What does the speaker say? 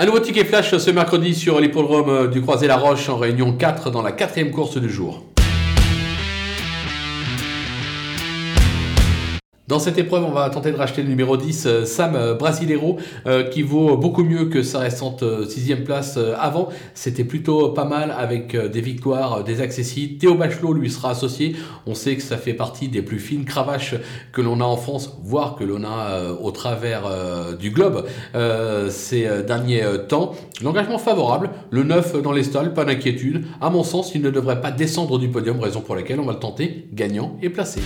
Un nouveau ticket flash ce mercredi sur l'hippodrome du Croisé-la-Roche en réunion 4 dans la quatrième course du jour. Dans cette épreuve, on va tenter de racheter le numéro 10, euh, Sam euh, Brasileiro, euh, qui vaut beaucoup mieux que sa récente sixième place avant. C'était plutôt pas mal avec des victoires, des accessibles. Théo Bachelot lui sera associé. On sait que ça fait partie des plus fines cravaches que l'on a en France, voire que l'on a au travers du globe ces derniers temps. L'engagement favorable, le 9 dans les stalls, pas d'inquiétude. À mon sens, il ne devrait pas descendre du podium, raison pour laquelle on va le tenter gagnant et placé.